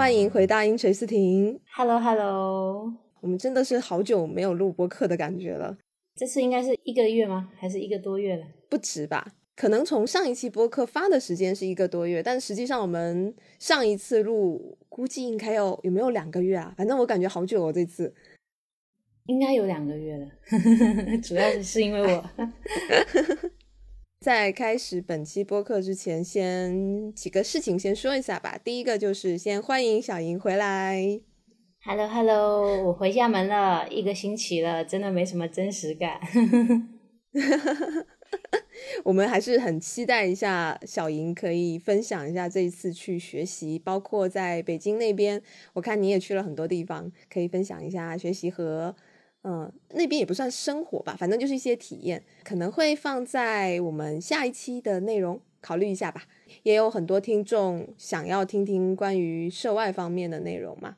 欢迎回到音锤斯婷。Hello Hello，我们真的是好久没有录播客的感觉了，这次应该是一个月吗？还是一个多月了？不止吧？可能从上一期播客发的时间是一个多月，但实际上我们上一次录估计应该有有没有两个月啊？反正我感觉好久哦，这次。应该有两个月了，主要是是因为我。在开始本期播客之前，先几个事情先说一下吧。第一个就是先欢迎小莹回来。Hello Hello，我回厦门了一个星期了，真的没什么真实感。我们还是很期待一下小莹可以分享一下这一次去学习，包括在北京那边，我看你也去了很多地方，可以分享一下学习和嗯那边也不算生活吧，反正就是一些体验，可能会放在我们下一期的内容，考虑一下吧。也有很多听众想要听听关于涉外方面的内容嘛。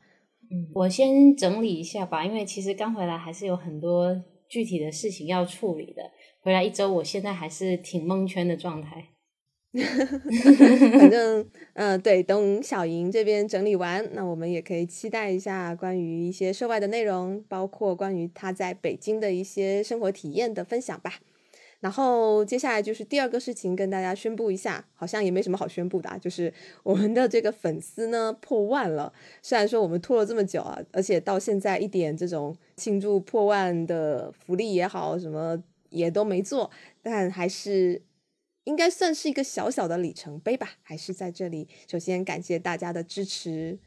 嗯，我先整理一下吧，因为其实刚回来还是有很多具体的事情要处理的。回来一周，我现在还是挺蒙圈的状态。反正，嗯、对，等小莹这边整理完，那我们也可以期待一下关于一些涉外的内容，包括关于她在北京的一些生活体验的分享吧。然后接下来就是第二个事情，跟大家宣布一下，好像也没什么好宣布的、啊，就是我们的这个粉丝呢破万了。虽然说我们拖了这么久啊，而且到现在一点这种庆祝破万的福利也好，什么也都没做，但还是应该算是一个小小的里程碑吧。还是在这里，首先感谢大家的支持，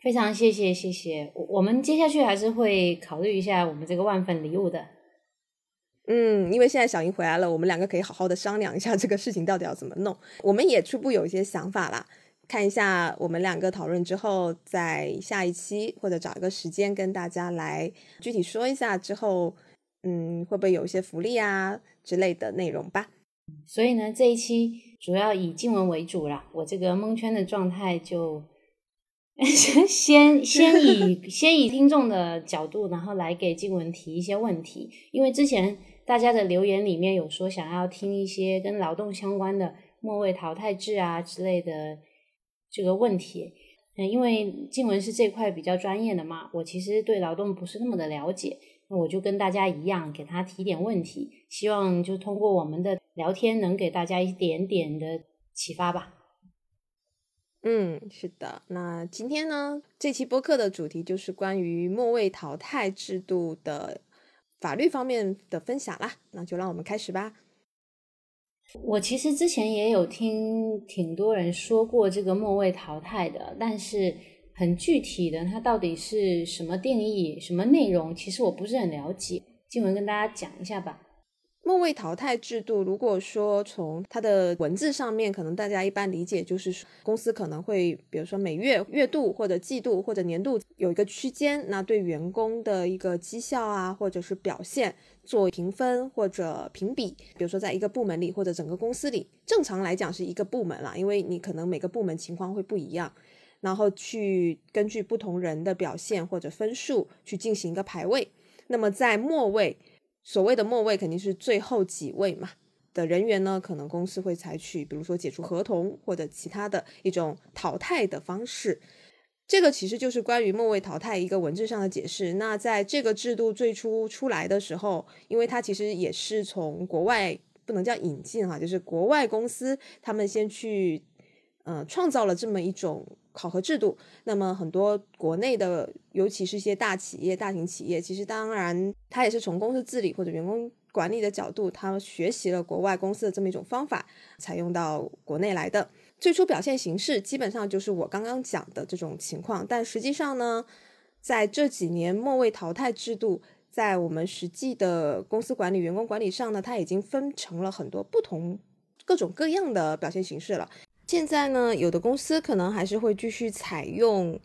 非常谢谢谢谢。我我们接下去还是会考虑一下我们这个万粉礼物的。嗯，因为现在小英回来了，我们两个可以好好的商量一下这个事情到底要怎么弄。我们也初步有一些想法啦，看一下我们两个讨论之后，在下一期或者找一个时间跟大家来具体说一下之后，嗯，会不会有一些福利啊之类的内容吧。所以呢，这一期主要以静文为主啦，我这个蒙圈的状态就 先先以 先以听众的角度，然后来给静文提一些问题，因为之前大家的留言里面有说想要听一些跟劳动相关的末位淘汰制啊之类的这个问题。嗯，因为静文是这块比较专业的嘛，我其实对劳动不是那么的了解，那我就跟大家一样给他提点问题，希望就通过我们的聊天能给大家一点点的启发吧。嗯，是的。那今天呢，这期播客的主题就是关于末位淘汰制度的法律方面的分享啦。那就让我们开始吧。我其实之前也有听挺多人说过这个末位淘汰的，但是很具体的它到底是什么定义、什么内容，其实我不是很了解。静文跟大家讲一下吧。末位淘汰制度，如果说从它的文字上面，可能大家一般理解就是公司可能会，比如说每月、月度或者季度或者年度有一个区间，那对员工的一个绩效啊，或者是表现做评分或者评比。比如说在一个部门里或者整个公司里，正常来讲是一个部门啦，因为你可能每个部门情况会不一样，然后去根据不同人的表现或者分数去进行一个排位。那么在末位。所谓的末位肯定是最后几位嘛的人员呢，可能公司会采取比如说解除合同或者其他的一种淘汰的方式。这个其实就是关于末位淘汰一个文字上的解释。那在这个制度最初出来的时候，因为它其实也是从国外不能叫引进哈，就是国外公司他们先去呃创造了这么一种考核制度。那么很多国内的，尤其是一些大企业、大型企业，其实当然它也是从公司治理或者员工管理的角度，他学习了国外公司的这么一种方法，采用到国内来的。最初表现形式基本上就是我刚刚讲的这种情况，但实际上呢，在这几年末位淘汰制度在我们实际的公司管理、员工管理上呢，它已经分成了很多不同、各种各样的表现形式了。现在呢，有的公司可能还是会继续采用，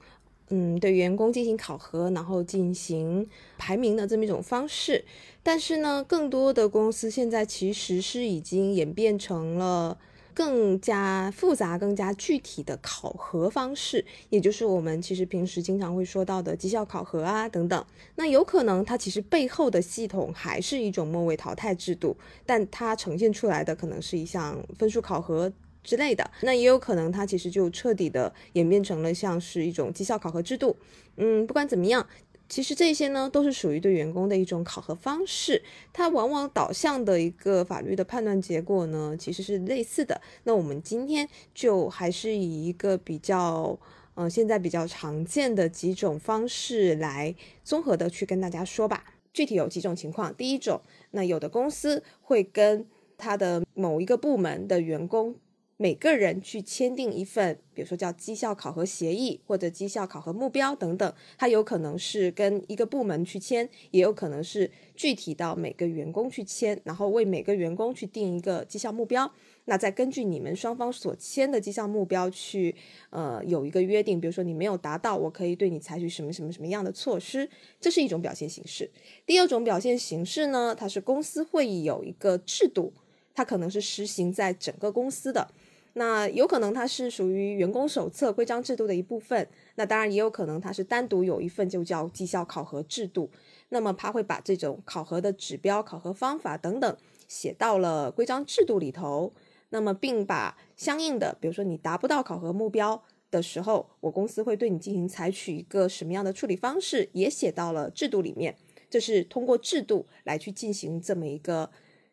嗯，对员工进行考核，然后进行排名的这么一种方式。但是呢，更多的公司现在其实是已经演变成了更加复杂、更加具体的考核方式，也就是我们其实平时经常会说到的绩效考核啊等等。那有可能它其实背后的系统还是一种末位淘汰制度，但它呈现出来的可能是一项分数考核。之类的。那也有可能它其实就彻底的演变成了像是一种绩效考核制度。嗯，不管怎么样。其实这些呢，都是属于对员工的一种考核方式，它往往导向的一个法律的判断结果呢，其实是类似的。那我们今天就还是以一个比较，呃，现在比较常见的几种方式来综合的去跟大家说吧。具体有几种情况，第一种，那有的公司会跟他的某一个部门的员工。每个人去签订一份，比如说叫绩效考核协议或者绩效考核目标等等，它有可能是跟一个部门去签，也有可能是具体到每个员工去签，然后为每个员工去定一个绩效目标。那再根据你们双方所签的绩效目标去，呃，有一个约定，比如说你没有达到，我可以对你采取什么什么什么样的措施，这是一种表现形式。第二种表现形式呢，它是公司会议有一个制度，它可能是实行在整个公司的。那有可能它是属于员工手册规章制度的一部分，那当然也有可能它是单独有一份就叫绩效考核制度。那么它会把这种考核的指标、考核方法等等写到了规章制度里头。那么并把相应的，比如说你达不到考核目标的时候，我公司会对你进行采取一个什么样的处理方式，也写到了制度里面。这是通过制度来去进行这么一个，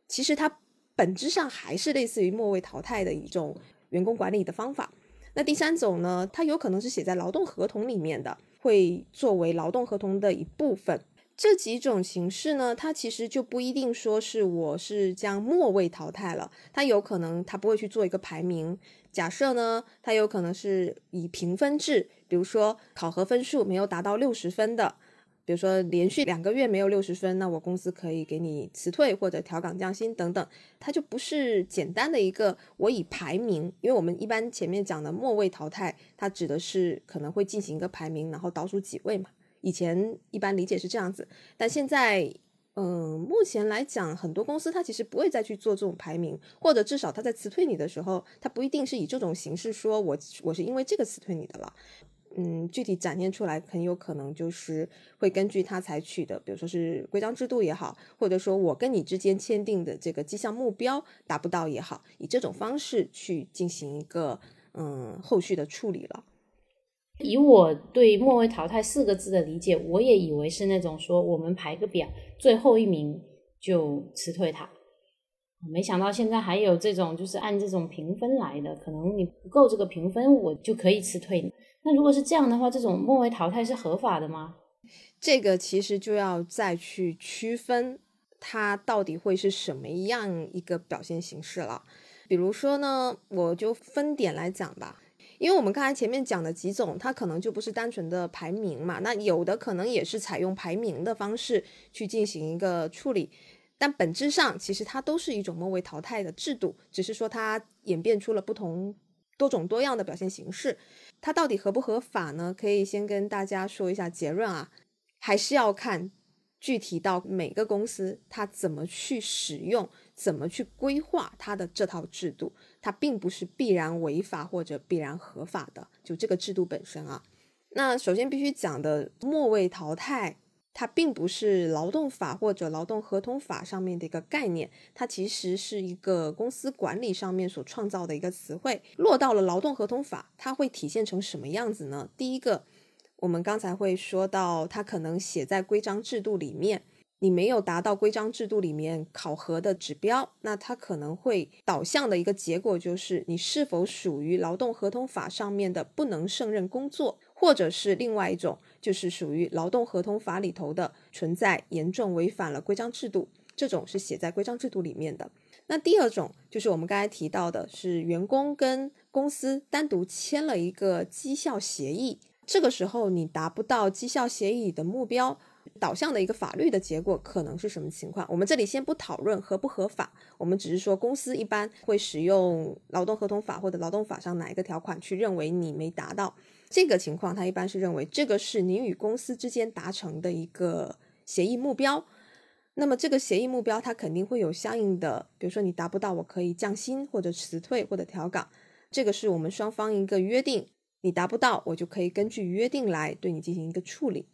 其实它本质上还是类似于末位淘汰的一种。员工管理的方法，那第三种呢？它有可能是写在劳动合同里面的，会作为劳动合同的一部分。这几种形式呢，它其实就不一定说是我是将末位淘汰了，它有可能它不会去做一个排名。假设呢，它有可能是以评分制，比如说考核分数没有达到六十分的。比如说连续两个月没有六十分，那我公司可以给你辞退或者调岗降薪等等，它就不是简单的一个我以排名，因为我们一般前面讲的末位淘汰，它指的是可能会进行一个排名，然后倒数几位嘛。以前一般理解是这样子，但现在，嗯，目前来讲，很多公司它其实不会再去做这种排名，或者至少他在辞退你的时候，他不一定是以这种形式说我我是因为这个辞退你的了。嗯，具体展现出来很有可能就是会根据他采取的，比如说是规章制度也好，或者说我跟你之间签订的这个绩效目标达不到也好，以这种方式去进行一个嗯后续的处理了。以我对“末位淘汰”四个字的理解，我也以为是那种说我们排个表，最后一名就辞退他。没想到现在还有这种，就是按这种评分来的，可能你不够这个评分，我就可以辞退你。那如果是这样的话，这种末位淘汰是合法的吗？这个其实就要再去区分它到底会是什么样一个表现形式了。比如说呢，我就分点来讲吧，因为我们刚才前面讲的几种，它可能就不是单纯的排名嘛，那有的可能也是采用排名的方式去进行一个处理。但本质上，其实它都是一种末位淘汰的制度，只是说它演变出了不同多种多样的表现形式。它到底合不合法呢？可以先跟大家说一下结论啊，还是要看具体到每个公司它怎么去使用、怎么去规划它的这套制度。它并不是必然违法或者必然合法的，就这个制度本身啊。那首先必须讲的末位淘汰。它并不是劳动法或者劳动合同法上面的一个概念，它其实是一个公司管理上面所创造的一个词汇。落到了劳动合同法，它会体现成什么样子呢？第一个，我们刚才会说到，它可能写在规章制度里面，你没有达到规章制度里面考核的指标，那它可能会导向的一个结果就是你是否属于劳动合同法上面的不能胜任工作。或者是另外一种，就是属于劳动合同法里头的存在严重违反了规章制度，这种是写在规章制度里面的。那第二种就是我们刚才提到的，是员工跟公司单独签了一个绩效协议，这个时候你达不到绩效协议的目标，导向的一个法律的结果可能是什么情况？我们这里先不讨论合不合法，我们只是说公司一般会使用劳动合同法或者劳动法上哪一个条款去认为你没达到。这个情况，他一般是认为这个是你与公司之间达成的一个协议目标。那么这个协议目标，它肯定会有相应的，比如说你达不到，我可以降薪或者辞退或者调岗。这个是我们双方一个约定，你达不到，我就可以根据约定来对你进行一个处理。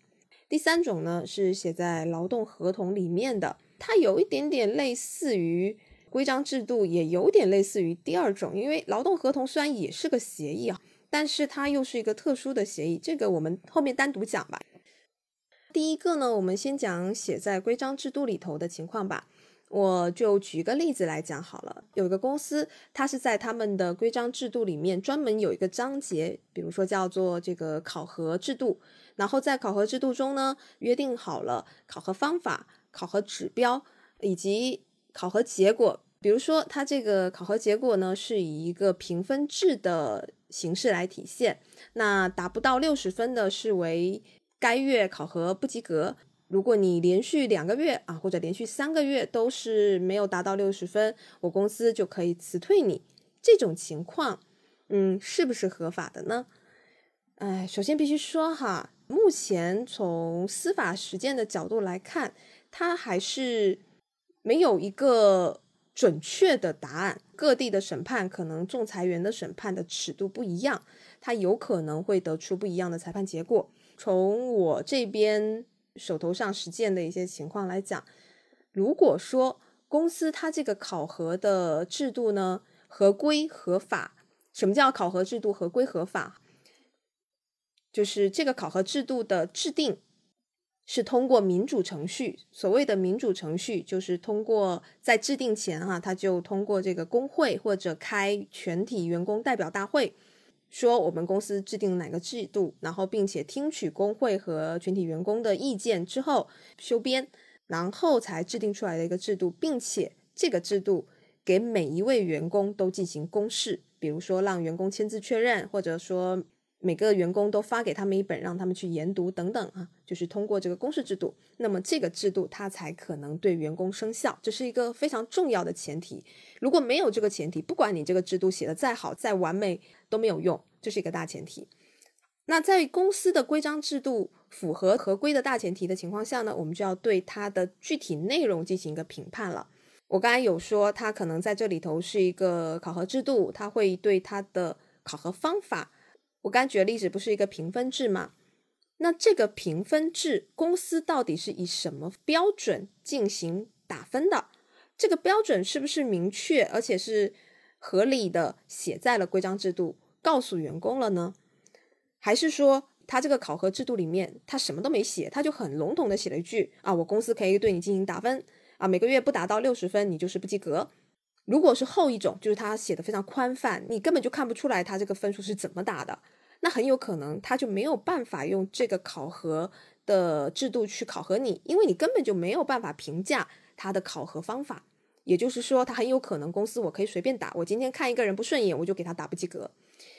第三种呢，是写在劳动合同里面的，它有一点点类似于规章制度也有点类似于第二种，因为劳动合同虽然也是个协议啊，但是它又是一个特殊的协议，这个我们后面单独讲吧。第一个呢，我们先讲写在规章制度里头的情况吧。我就举一个例子来讲好了。有一个公司，它是在他们的规章制度里面专门有一个章节，比如说叫做这个考核制度。然后在考核制度中呢，约定好了考核方法、考核指标以及考核结果。比如说，它这个考核结果呢，是以一个评分制的形式来体现。那达不到六十分的视为该月考核不及格。如果你连续两个月啊，或者连续三个月都是没有达到六十分，我公司就可以辞退你。这种情况，嗯，是不是合法的呢？哎，首先必须说哈，目前从司法实践的角度来看，它还是没有一个准确的答案。各地的审判可能仲裁员的审判的尺度不一样，他有可能会得出不一样的裁判结果。从我这边。手头上实践的一些情况来讲，如果说公司它这个考核的制度呢合规合法，什么叫考核制度合规合法？就是这个考核制度的制定是通过民主程序。所谓的民主程序，就是通过在制定前哈，他就通过这个工会或者开全体员工代表大会。说我们公司制定哪个制度，然后并且听取工会和全体员工的意见之后修编，然后才制定出来的一个制度，并且这个制度给每一位员工都进行公示，比如说让员工签字确认，或者说。每个员工都发给他们一本，让他们去研读等等啊，就是通过这个公示制度，那么这个制度它才可能对员工生效，这是一个非常重要的前提。如果没有这个前提，不管你这个制度写的再好再完美都没有用，这是一个大前提。那在公司的规章制度符合合规的大前提的情况下呢，我们就要对它的具体内容进行一个评判了。我刚才有说，它可能在这里头是一个考核制度，它会对它的考核方法。我刚举的例子不是一个评分制吗？那这个评分制，公司到底是以什么标准进行打分的？这个标准是不是明确而且是合理的写在了规章制度，告诉员工了呢？还是说他这个考核制度里面他什么都没写，他就很笼统的写了一句啊，我公司可以对你进行打分啊，每个月不达到六十分，你就是不及格。如果是后一种，就是他写的非常宽泛，你根本就看不出来他这个分数是怎么打的，那很有可能他就没有办法用这个考核的制度去考核你，因为你根本就没有办法评价他的考核方法。也就是说，他很有可能公司我可以随便打，我今天看一个人不顺眼，我就给他打不及格。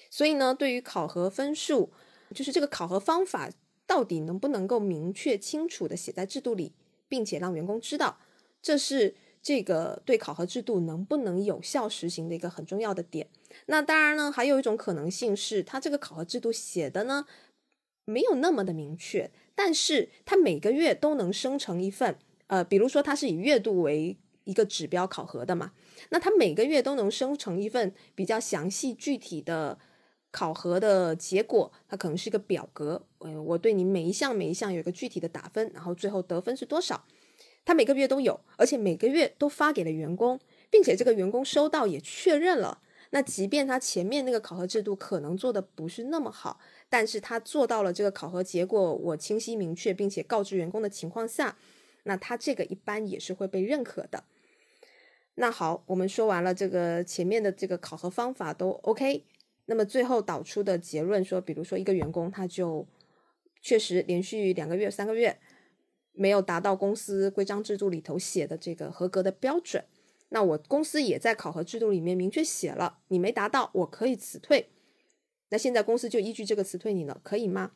所以呢，对于考核分数，就是这个考核方法到底能不能够明确清楚的写在制度里，并且让员工知道，这是。这个对考核制度能不能有效实行的一个很重要的点。那当然呢，还有一种可能性是，它这个考核制度写的呢没有那么的明确，但是它每个月都能生成一份，呃，比如说它是以月度为一个指标考核的嘛，那它每个月都能生成一份比较详细具体的考核的结果，它可能是一个表格，呃，我对你每一项每一项有一个具体的打分，然后最后得分是多少。他每个月都有，而且每个月都发给了员工，并且这个员工收到也确认了。那即便他前面那个考核制度可能做的不是那么好，但是他做到了这个考核结果我清晰明确，并且告知员工的情况下，那他这个一般也是会被认可的。那好，我们说完了这个前面的这个考核方法都 OK，那么最后导出的结论说，比如说一个员工他就确实连续两个月、三个月。没有达到公司规章制度里头写的这个合格的标准，那我公司也在考核制度里面明确写了，你没达到，我可以辞退。那现在公司就依据这个辞退你了，可以吗？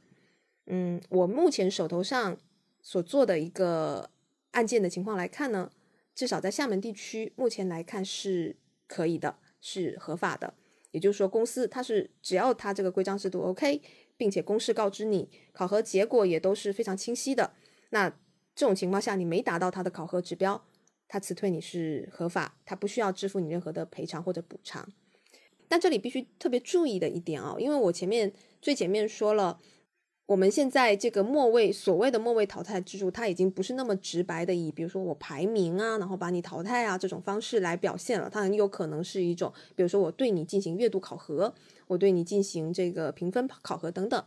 嗯，我目前手头上所做的一个案件的情况来看呢，至少在厦门地区，目前来看是可以的，是合法的。也就是说，公司它是只要它这个规章制度 OK，并且公示告知你，考核结果也都是非常清晰的，那。这种情况下，你没达到他的考核指标，他辞退你是合法，他不需要支付你任何的赔偿或者补偿。但这里必须特别注意的一点啊，因为我前面最前面说了，我们现在这个末位所谓的末位淘汰制度，它已经不是那么直白的以比如说我排名啊，然后把你淘汰啊这种方式来表现了，它很有可能是一种，比如说我对你进行月度考核，我对你进行这个评分考核等等。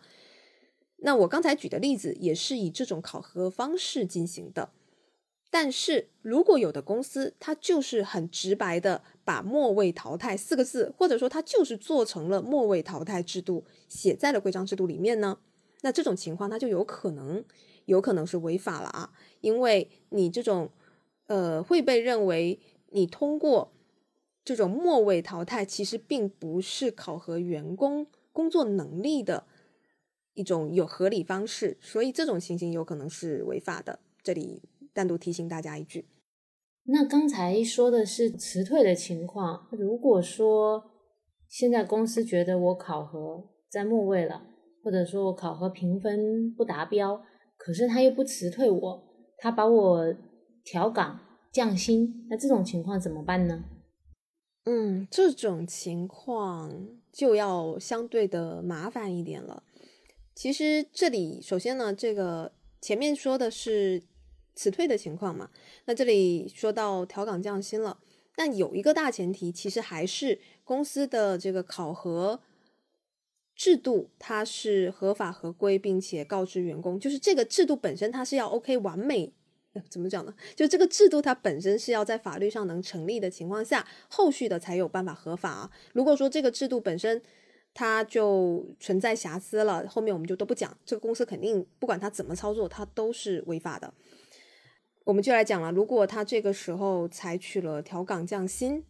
那我刚才举的例子也是以这种考核方式进行的。但是如果有的公司它就是很直白的把末位淘汰四个字，或者说它就是做成了末位淘汰制度写在了规章制度里面呢？那这种情况，它就有可能，有可能是违法了啊，因为你这种，呃，会被认为你通过这种末位淘汰，其实并不是考核员工工作能力的一种有合理方式，所以这种情形有可能是违法的。这里单独提醒大家一句。那刚才说的是辞退的情况，如果说现在公司觉得我考核在末位了。或者说我考核评分不达标，可是他又不辞退我，他把我调岗降薪，那这种情况怎么办呢？嗯，这种情况就要相对的麻烦一点了。其实这里首先呢，这个前面说的是辞退的情况嘛，那这里说到调岗降薪了，但有一个大前提，其实还是公司的这个考核。制度它是合法合规，并且告知员工，就是这个制度本身它是要 OK 完美，怎么讲呢？就这个制度它本身是要在法律上能成立的情况下，后续的才有办法合法啊。如果说这个制度本身它就存在瑕疵了，后面我们就都不讲，这个公司肯定不管它怎么操作，它都是违法的。我们就来讲了，如果他这个时候采取了调岗降薪。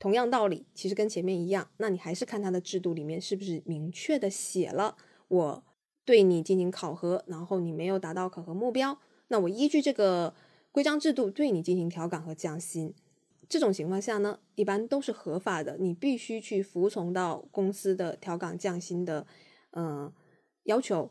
同样道理，其实跟前面一样，那你还是看它的制度里面是不是明确的写了，我对你进行考核，然后你没有达到考核目标，那我依据这个规章制度对你进行调岗和降薪。这种情况下呢，一般都是合法的，你必须去服从到公司的调岗降薪的嗯要求。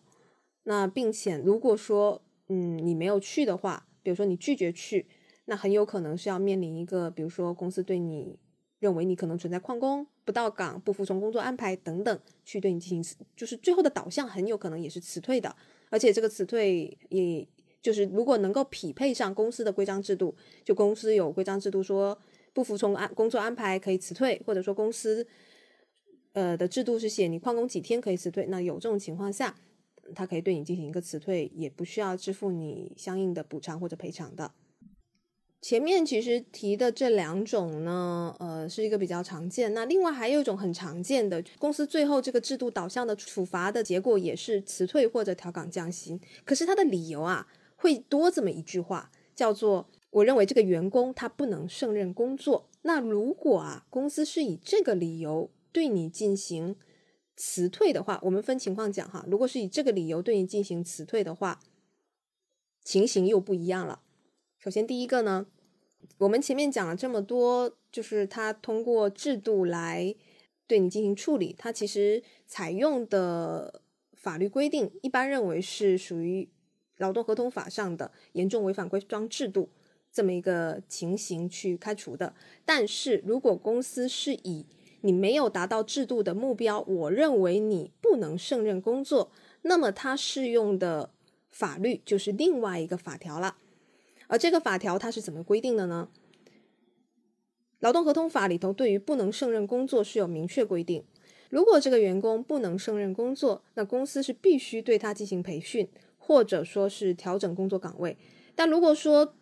那并且如果说嗯你没有去的话，比如说你拒绝去，那很有可能是要面临一个，比如说公司对你。认为你可能存在旷工、不到岗、不服从工作安排等等，去对你进行，就是最后的导向很有可能也是辞退的。而且这个辞退，也就是如果能够匹配上公司的规章制度，就公司有规章制度说不服从安工作安排可以辞退，或者说公司呃的制度是写你旷工几天可以辞退，那有这种情况下，他可以对你进行一个辞退，也不需要支付你相应的补偿或者赔偿的。前面其实提的这两种呢，呃，是一个比较常见。那另外还有一种很常见的，公司最后这个制度导向的处罚的结果也是辞退或者调岗降薪。可是他的理由啊，会多这么一句话，叫做我认为这个员工他不能胜任工作。那如果啊，公司是以这个理由对你进行辞退的话，我们分情况讲哈。如果是以这个理由对你进行辞退的话，情形又不一样了。首先，第一个呢，我们前面讲了这么多，就是他通过制度来对你进行处理，他其实采用的法律规定，一般认为是属于劳动合同法上的严重违反规章制度这么一个情形去开除的。但是如果公司是以你没有达到制度的目标，我认为你不能胜任工作，那么它适用的法律就是另外一个法条了。而这个法条它是怎么规定的呢？劳动合同法里头对于不能胜任工作是有明确规定。如果这个员工不能胜任工作，那公司是必须对他进行培训，或者说是调整工作岗位。但如果说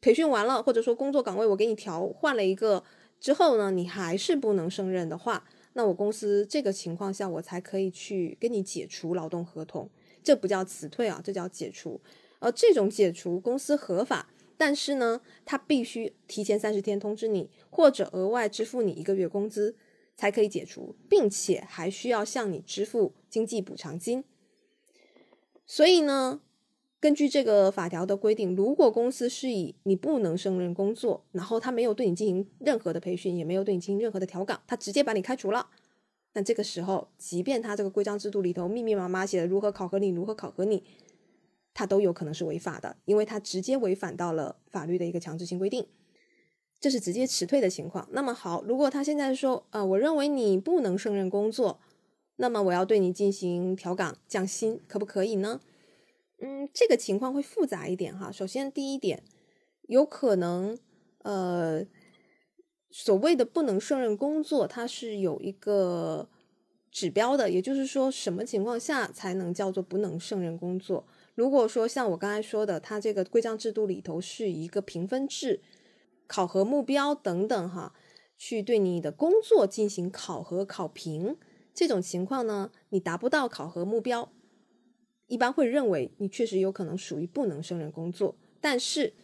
培训完了，或者说工作岗位我给你调换了一个之后呢，你还是不能胜任的话，那我公司这个情况下我才可以去跟你解除劳动合同。这不叫辞退啊，这叫解除。而这种解除公司合法，但是呢，他必须提前三十天通知你，或者额外支付你一个月工资才可以解除，并且还需要向你支付经济补偿金。所以呢，根据这个法条的规定，如果公司是以你不能胜任工作，然后他没有对你进行任何的培训，也没有对你进行任何的调岗，他直接把你开除了，那这个时候，即便他这个规章制度里头密密麻麻写的如何考核你，如何考核你。他都有可能是违法的，因为他直接违反到了法律的一个强制性规定，这是直接辞退的情况。那么好，如果他现在说，呃，我认为你不能胜任工作，那么我要对你进行调岗降薪，可不可以呢？嗯，这个情况会复杂一点哈。首先，第一点，有可能，呃，所谓的不能胜任工作，它是有一个指标的，也就是说，什么情况下才能叫做不能胜任工作？如果说像我刚才说的，它这个规章制度里头是一个评分制、考核目标等等哈，去对你的工作进行考核考评，这种情况呢，你达不到考核目标。一般会认为你确实有可能属于不能胜任工作，但是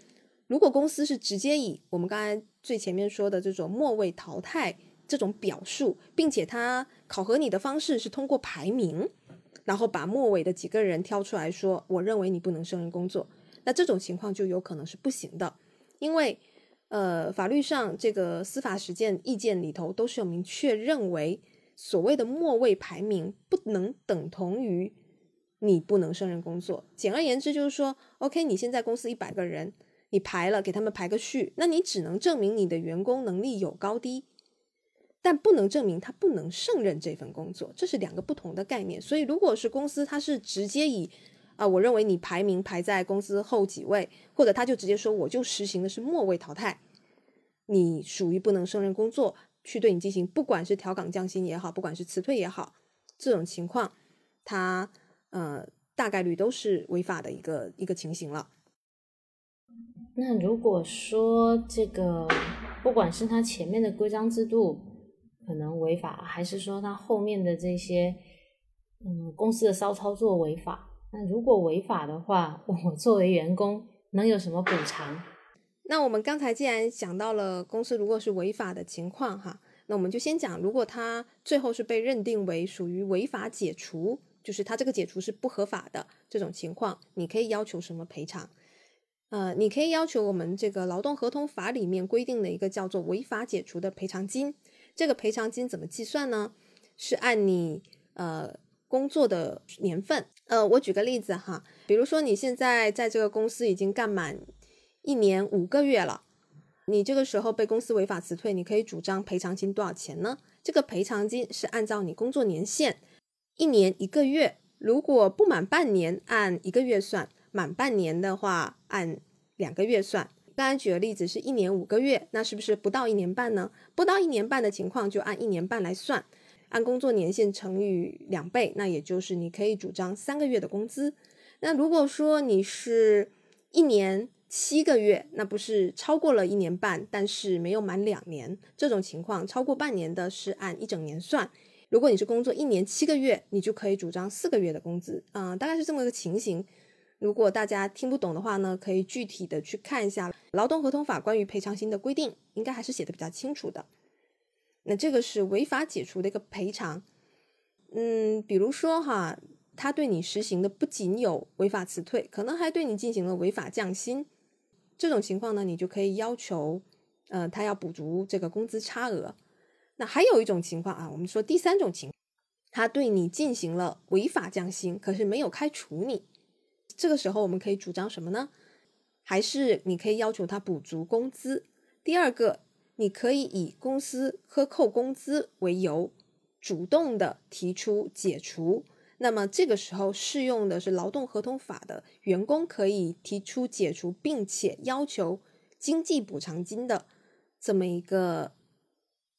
如果公司是直接以我们刚才最前面说的这种末位淘汰这种表述，并且他考核你的方式是通过排名，然后把末尾的几个人挑出来说，我认为你不能胜任工作，那这种情况就有可能是不行的，因为呃法律上这个司法实践意见里头都是有明确认为，所谓的末位排名不能等同于。你不能胜任工作。简而言之，就是说，OK，你现在公司一百个人，你排了，给他们排个序，那你只能证明你的员工能力有高低，但不能证明他不能胜任这份工作，这是两个不同的概念。所以，如果是公司，他是直接以啊，我认为你排名排在公司后几位，或者他就直接说，我就实行的是末位淘汰，你属于不能胜任工作，去对你进行，不管是调岗降薪也好，不管是辞退也好，这种情况，他。呃，大概率都是违法的一个一个情形了。那如果说这个，不管是他前面的规章制度可能违法，还是说他后面的这些，嗯，公司的骚操作违法，那如果违法的话，我作为员工能有什么补偿？那我们刚才既然讲到了公司如果是违法的情况哈，那我们就先讲，如果他最后是被认定为属于违法解除。就是他这个解除是不合法的这种情况，你可以要求什么赔偿？呃，你可以要求我们这个劳动合同法里面规定的一个叫做违法解除的赔偿金。这个赔偿金怎么计算呢？是按你呃工作的年份。呃，我举个例子哈，比如说你现在在这个公司已经干满一年五个月了，你这个时候被公司违法辞退，你可以主张赔偿金多少钱呢？这个赔偿金是按照你工作年限。一年一个月，如果不满半年，按一个月算；满半年的话，按两个月算。刚才举的例子是一年五个月，那是不是不到一年半呢？不到一年半的情况，就按一年半来算，按工作年限乘以两倍，那也就是你可以主张三个月的工资。那如果说你是一年七个月，那不是超过了一年半，但是没有满两年，这种情况超过半年的是按一整年算。如果你是工作一年七个月，你就可以主张四个月的工资，嗯，大概是这么个情形。如果大家听不懂的话呢，可以具体的去看一下劳动合同法关于赔偿金的规定，应该还是写的比较清楚的。那这个是违法解除的一个赔偿，嗯，比如说哈，他对你实行的不仅有违法辞退，可能还对你进行了违法降薪，这种情况呢，你就可以要求，呃，他要补足这个工资差额。那还有一种情况啊，我们说第三种情，他对你进行了违法降薪，可是没有开除你，这个时候我们可以主张什么呢？还是你可以要求他补足工资？第二个，你可以以公司克扣工资为由，主动的提出解除。那么这个时候适用的是劳动合同法的员工可以提出解除，并且要求经济补偿金的这么一个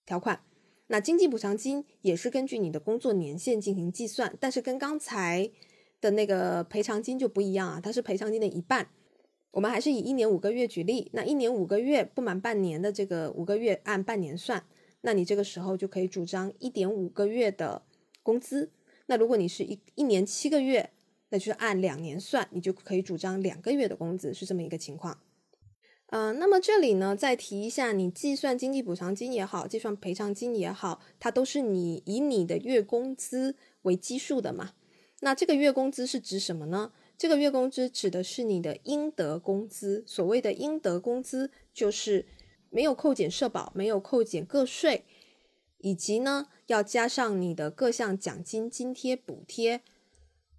条款。那经济补偿金也是根据你的工作年限进行计算，但是跟刚才的那个赔偿金就不一样啊，它是赔偿金的一半。我们还是以一年五个月举例，那一年五个月不满半年的这个五个月按半年算，那你这个时候就可以主张一点五个月的工资。那如果你是一一年七个月，那就是按两年算，你就可以主张两个月的工资，是这么一个情况。呃，那么这里呢，再提一下，你计算经济补偿金也好，计算赔偿金也好，它都是你以你的月工资为基数的嘛。那这个月工资是指什么呢？这个月工资指的是你的应得工资。所谓的应得工资，就是没有扣减社保，没有扣减个税，以及呢要加上你的各项奖金、津贴、补贴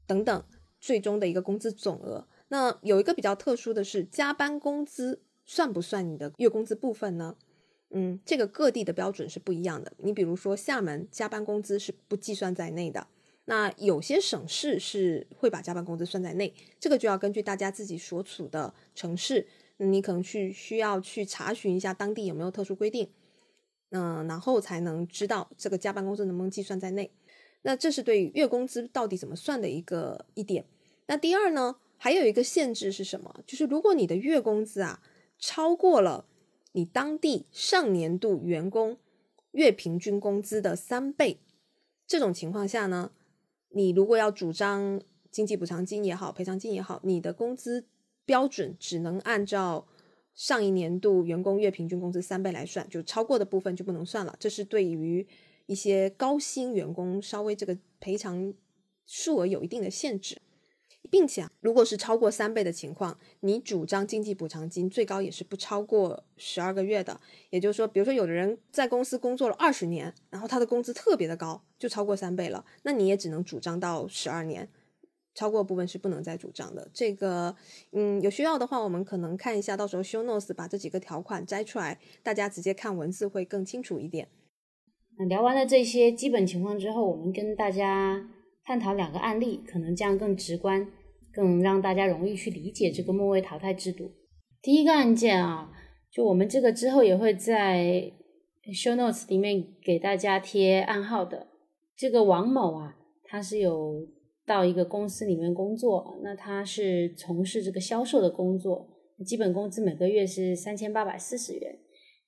等等，最终的一个工资总额。那有一个比较特殊的是加班工资。算不算你的月工资部分呢？嗯，这个各地的标准是不一样的。你比如说厦门加班工资是不计算在内的，那有些省市是会把加班工资算在内，这个就要根据大家自己所处的城市，你可能去需要去查询一下当地有没有特殊规定，嗯，然后才能知道这个加班工资能不能计算在内。那这是对于月工资到底怎么算的一个一点。那第二呢，还有一个限制是什么？就是如果你的月工资啊超过了。你当地上年度员工月平均工资的三倍，这种情况下呢，你如果要主张经济补偿金也好，赔偿金也好，你的工资标准只能按照上一年度员工月平均工资三倍来算，就超过的部分就不能算了。这是对于一些高薪员工稍微这个赔偿数额有一定的限制。并且啊，如果是超过三倍的情况，你主张经济补偿金最高也是不超过十二个月的。也就是说，比如说有的人在公司工作了二十年，然后他的工资特别的高，就超过三倍了，那你也只能主张到十二年，超过部分是不能再主张的。这个，嗯，有需要的话，我们可能看一下，到时候 show notes 把这几个条款摘出来，大家直接看文字会更清楚一点。那聊完了这些基本情况之后，我们跟大家探讨两个案例，可能这样更直观。更让大家容易去理解这个末位淘汰制度。第一个案件啊，就我们这个之后也会在 show notes 里面给大家贴暗号的。这个王某啊，他是有到一个公司里面工作，那他是从事这个销售的工作，基本工资每个月是三千八百四十元。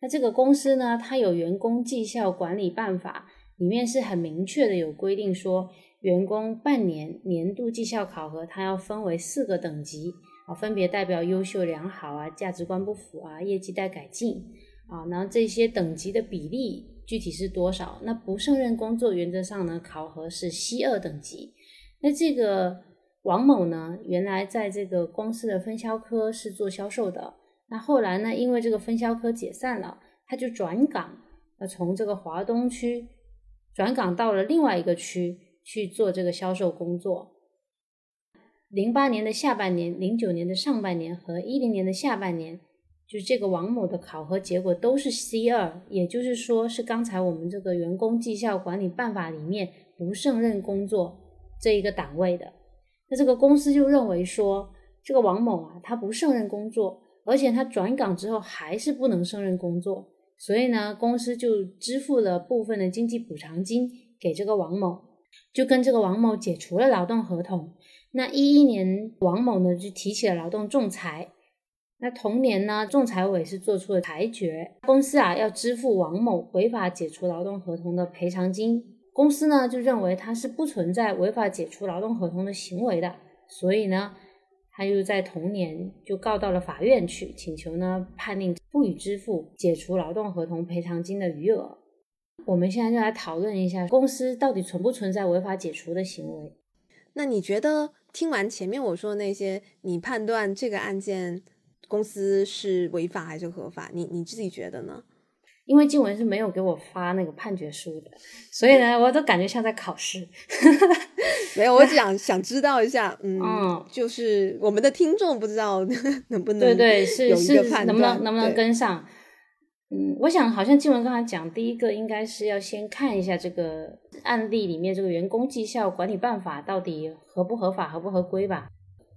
那这个公司呢，它有员工绩效管理办法，里面是很明确的有规定说。员工半年、年度绩效考核，它要分为四个等级啊，分别代表优秀、良好啊、价值观不符啊、业绩待改进啊。然后这些等级的比例具体是多少？那不胜任工作原则上呢，考核是 C 二等级。那这个王某呢，原来在这个公司的分销科是做销售的，那后来呢，因为这个分销科解散了，他就转岗，呃，从这个华东区转岗到了另外一个区。去做这个销售工作。零八年的下半年、零九年的上半年和一零年的下半年，就是这个王某的考核结果都是 C 二，也就是说是刚才我们这个员工绩效管理办法里面不胜任工作这一个档位的。那这个公司就认为说，这个王某啊，他不胜任工作，而且他转岗之后还是不能胜任工作，所以呢，公司就支付了部分的经济补偿金给这个王某。就跟这个王某解除了劳动合同。那一一年，王某呢就提起了劳动仲裁。那同年呢，仲裁委是做出了裁决，公司啊要支付王某违法解除劳动合同的赔偿金。公司呢就认为他是不存在违法解除劳动合同的行为的，所以呢，他又在同年就告到了法院去，请求呢判令不予支付解除劳动合同赔偿金的余额。我们现在就来讨论一下，公司到底存不存在违法解除的行为？那你觉得听完前面我说的那些，你判断这个案件公司是违法还是合法？你你自己觉得呢？因为静文是没有给我发那个判决书的，所以呢，我都感觉像在考试。没有，我只想想知道一下，嗯，就是我们的听众不知道 能不能对对是有一个判断，能不能能不能跟上？嗯，我想好像静文刚才讲，第一个应该是要先看一下这个案例里面这个员工绩效管理办法到底合不合法、合不合规吧？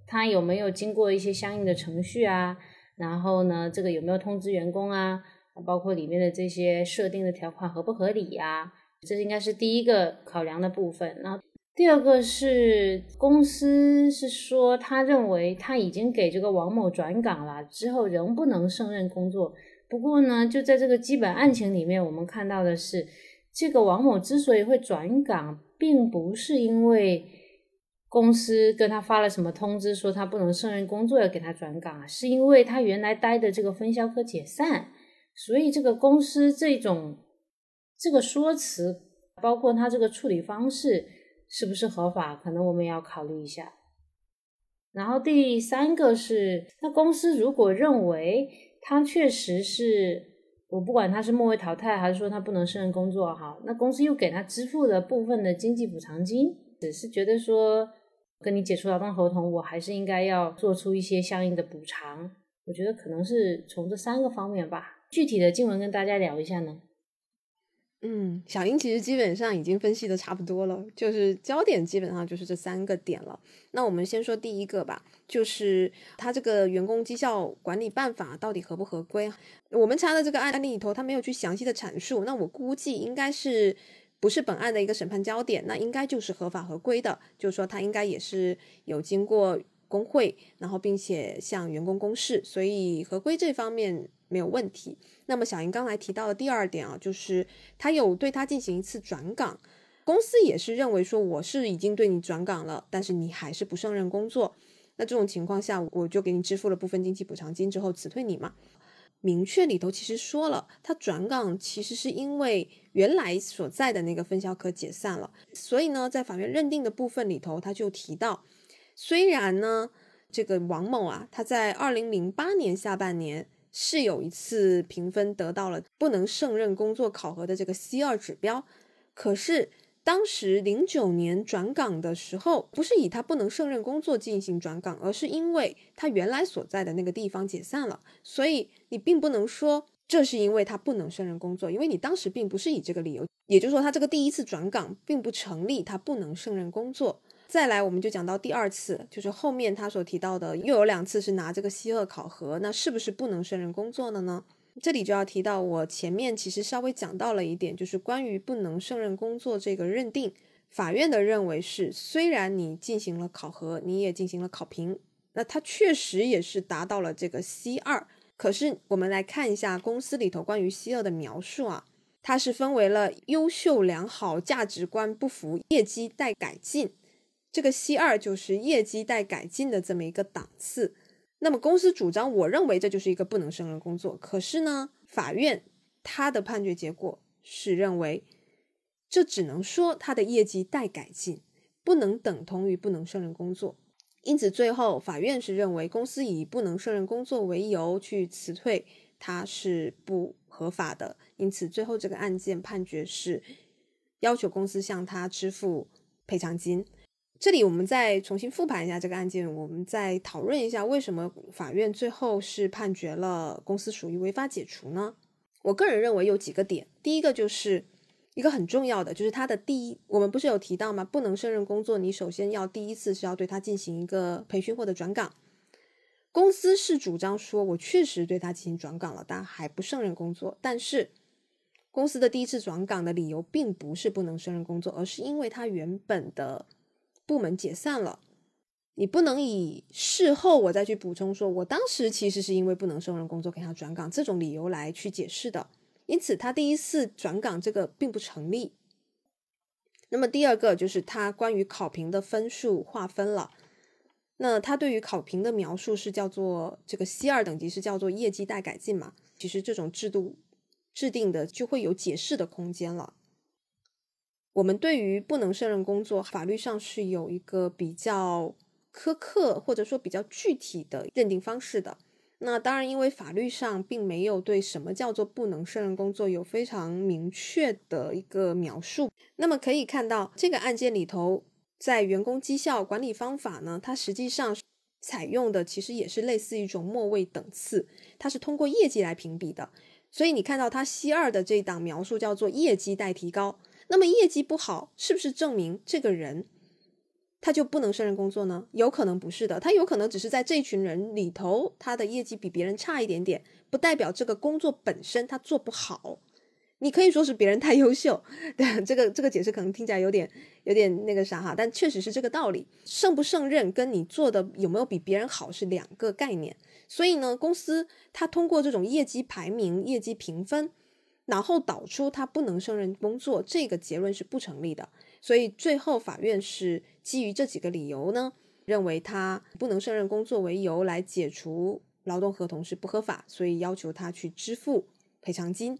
他有没有经过一些相应的程序啊？然后呢，这个有没有通知员工啊？包括里面的这些设定的条款合不合理呀？这应该是第一个考量的部分。那第二个是公司是说，他认为他已经给这个王某转岗了，之后仍不能胜任工作。不过呢，就在这个基本案情里面，我们看到的是，这个王某之所以会转岗，并不是因为公司跟他发了什么通知说他不能胜任工作要给他转岗，是因为他原来待的这个分销科解散，所以这个公司这种这个说辞，包括他这个处理方式是不是合法，可能我们也要考虑一下。然后第三个是，那公司如果认为。他确实是我不管他是末位淘汰还是说他不能胜任工作哈，那公司又给他支付了部分的经济补偿金，只是觉得说跟你解除劳动合同，我还是应该要做出一些相应的补偿。我觉得可能是从这三个方面吧。具体的经文跟大家聊一下呢？嗯，小英其实基本上已经分析的差不多了，就是焦点基本上就是这三个点了。那我们先说第一个吧，就是他这个员工绩效管理办法到底合不合规？我们查的这个案例里头，他没有去详细的阐述。那我估计应该是不是本案的一个审判焦点，那应该就是合法合规的，就是说他应该也是有经过工会，然后并且向员工公示，所以合规这方面没有问题。那么小英刚才提到的第二点啊，就是他有对他进行一次转岗，公司也是认为说我是已经对你转岗了，但是你还是不胜任工作，那这种情况下我就给你支付了部分经济补偿金之后辞退你嘛。明确里头其实说了，他转岗其实是因为原来所在的那个分销科解散了，所以呢，在法院认定的部分里头，他就提到，虽然呢这个王某啊，他在二零零八年下半年。是有一次评分得到了不能胜任工作考核的这个 C 二指标，可是当时零九年转岗的时候，不是以他不能胜任工作进行转岗，而是因为他原来所在的那个地方解散了，所以你并不能说这是因为他不能胜任工作，因为你当时并不是以这个理由，也就是说他这个第一次转岗并不成立，他不能胜任工作。再来，我们就讲到第二次，就是后面他所提到的，又有两次是拿这个西二考核，那是不是不能胜任工作的呢？这里就要提到，我前面其实稍微讲到了一点，就是关于不能胜任工作这个认定，法院的认为是，虽然你进行了考核，你也进行了考评，那他确实也是达到了这个 C 二，可是我们来看一下公司里头关于 C 二的描述啊，它是分为了优秀、良好、价值观不符、业绩待改进。这个 C 二就是业绩待改进的这么一个档次，那么公司主张，我认为这就是一个不能胜任工作。可是呢，法院他的判决结果是认为，这只能说他的业绩待改进，不能等同于不能胜任工作。因此，最后法院是认为公司以不能胜任工作为由去辞退他是不合法的。因此，最后这个案件判决是要求公司向他支付赔偿金。这里我们再重新复盘一下这个案件，我们再讨论一下为什么法院最后是判决了公司属于违法解除呢？我个人认为有几个点，第一个就是一个很重要的，就是他的第一，我们不是有提到吗？不能胜任工作，你首先要第一次是要对他进行一个培训或者转岗。公司是主张说，我确实对他进行转岗了，但还不胜任工作。但是公司的第一次转岗的理由并不是不能胜任工作，而是因为他原本的。部门解散了，你不能以事后我再去补充说，我当时其实是因为不能胜任工作给他转岗这种理由来去解释的，因此他第一次转岗这个并不成立。那么第二个就是他关于考评的分数划分了，那他对于考评的描述是叫做这个 C 二等级是叫做业绩待改进嘛？其实这种制度制定的就会有解释的空间了。我们对于不能胜任工作，法律上是有一个比较苛刻或者说比较具体的认定方式的。那当然，因为法律上并没有对什么叫做不能胜任工作有非常明确的一个描述。那么可以看到，这个案件里头，在员工绩效管理方法呢，它实际上采用的其实也是类似一种末位等次，它是通过业绩来评比的。所以你看到它 C 二的这档描述叫做业绩待提高。那么业绩不好，是不是证明这个人他就不能胜任工作呢？有可能不是的，他有可能只是在这群人里头，他的业绩比别人差一点点，不代表这个工作本身他做不好。你可以说是别人太优秀，对这个这个解释可能听起来有点有点那个啥哈，但确实是这个道理。胜不胜任跟你做的有没有比别人好是两个概念。所以呢，公司他通过这种业绩排名、业绩评分。然后导出他不能胜任工作，这个结论是不成立的。所以最后法院是基于这几个理由呢，认为他不能胜任工作为由来解除劳动合同是不合法，所以要求他去支付赔偿金。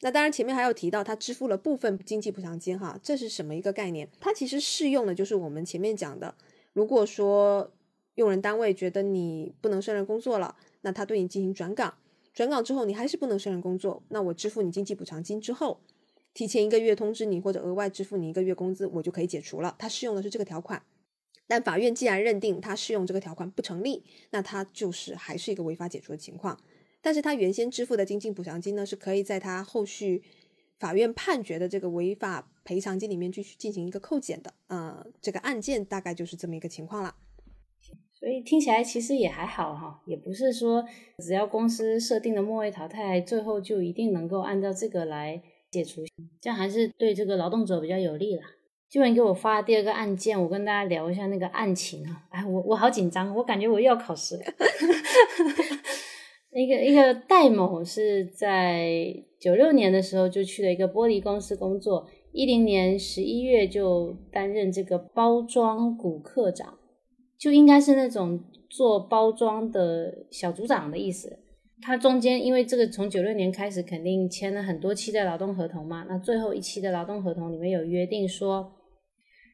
那当然前面还有提到他支付了部分经济补偿金，哈，这是什么一个概念？它其实适用的就是我们前面讲的，如果说用人单位觉得你不能胜任工作了，那他对你进行转岗。转岗之后，你还是不能胜任工作，那我支付你经济补偿金之后，提前一个月通知你或者额外支付你一个月工资，我就可以解除了。它适用的是这个条款，但法院既然认定它适用这个条款不成立，那它就是还是一个违法解除的情况。但是他原先支付的经济补偿金呢，是可以在他后续法院判决的这个违法赔偿金里面继续进行一个扣减的。呃，这个案件大概就是这么一个情况了。所以听起来其实也还好哈，也不是说只要公司设定的末位淘汰，最后就一定能够按照这个来解除，这样还是对这个劳动者比较有利了。就文给我发第二个案件，我跟大家聊一下那个案情啊。哎，我我好紧张，我感觉我又要考试了。一个一个戴某是在九六年的时候就去了一个玻璃公司工作，一零年十一月就担任这个包装股科长。就应该是那种做包装的小组长的意思。他中间因为这个从九六年开始肯定签了很多期的劳动合同嘛，那最后一期的劳动合同里面有约定说，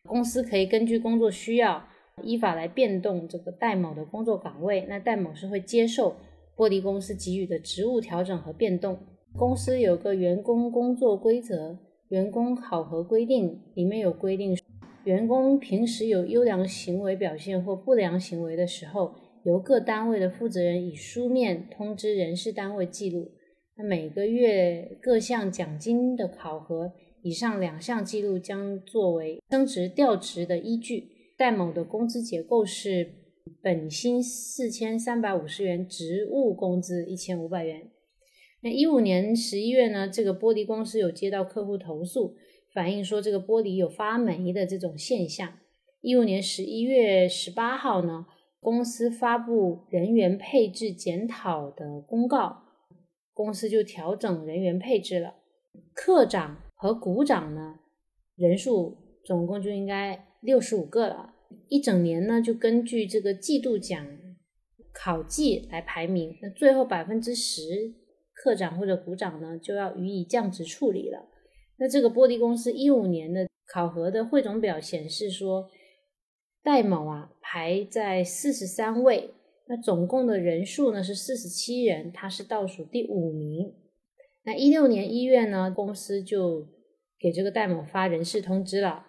公司可以根据工作需要依法来变动这个戴某的工作岗位。那戴某是会接受玻璃公司给予的职务调整和变动。公司有个员工工作规则、员工考核规定，里面有规定。员工平时有优良行为表现或不良行为的时候，由各单位的负责人以书面通知人事单位记录。那每个月各项奖金的考核，以上两项记录将作为升职调职的依据。戴某的工资结构是本薪四千三百五十元，职务工资一千五百元。那一五年十一月呢，这个玻璃公司有接到客户投诉。反映说这个玻璃有发霉的这种现象。一五年十一月十八号呢，公司发布人员配置检讨的公告，公司就调整人员配置了。科长和股长呢，人数总共就应该六十五个了。一整年呢，就根据这个季度奖考绩来排名。那最后百分之十科长或者股长呢，就要予以降职处理了。那这个玻璃公司一五年的考核的汇总表显示说，戴某啊排在四十三位，那总共的人数呢是四十七人，他是倒数第五名。那一六年一月呢，公司就给这个戴某发人事通知了，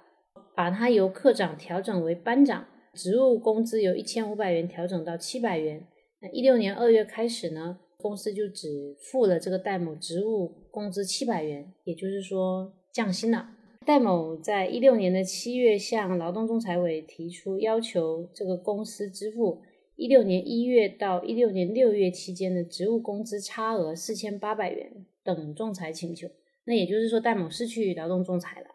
把他由科长调整为班长，职务工资由一千五百元调整到七百元。那一六年二月开始呢？公司就只付了这个戴某职务工资七百元，也就是说降薪了。戴某在一六年的七月向劳动仲裁委提出要求，这个公司支付一六年一月到一六年六月期间的职务工资差额四千八百元等仲裁请求。那也就是说，戴某是去劳动仲裁了。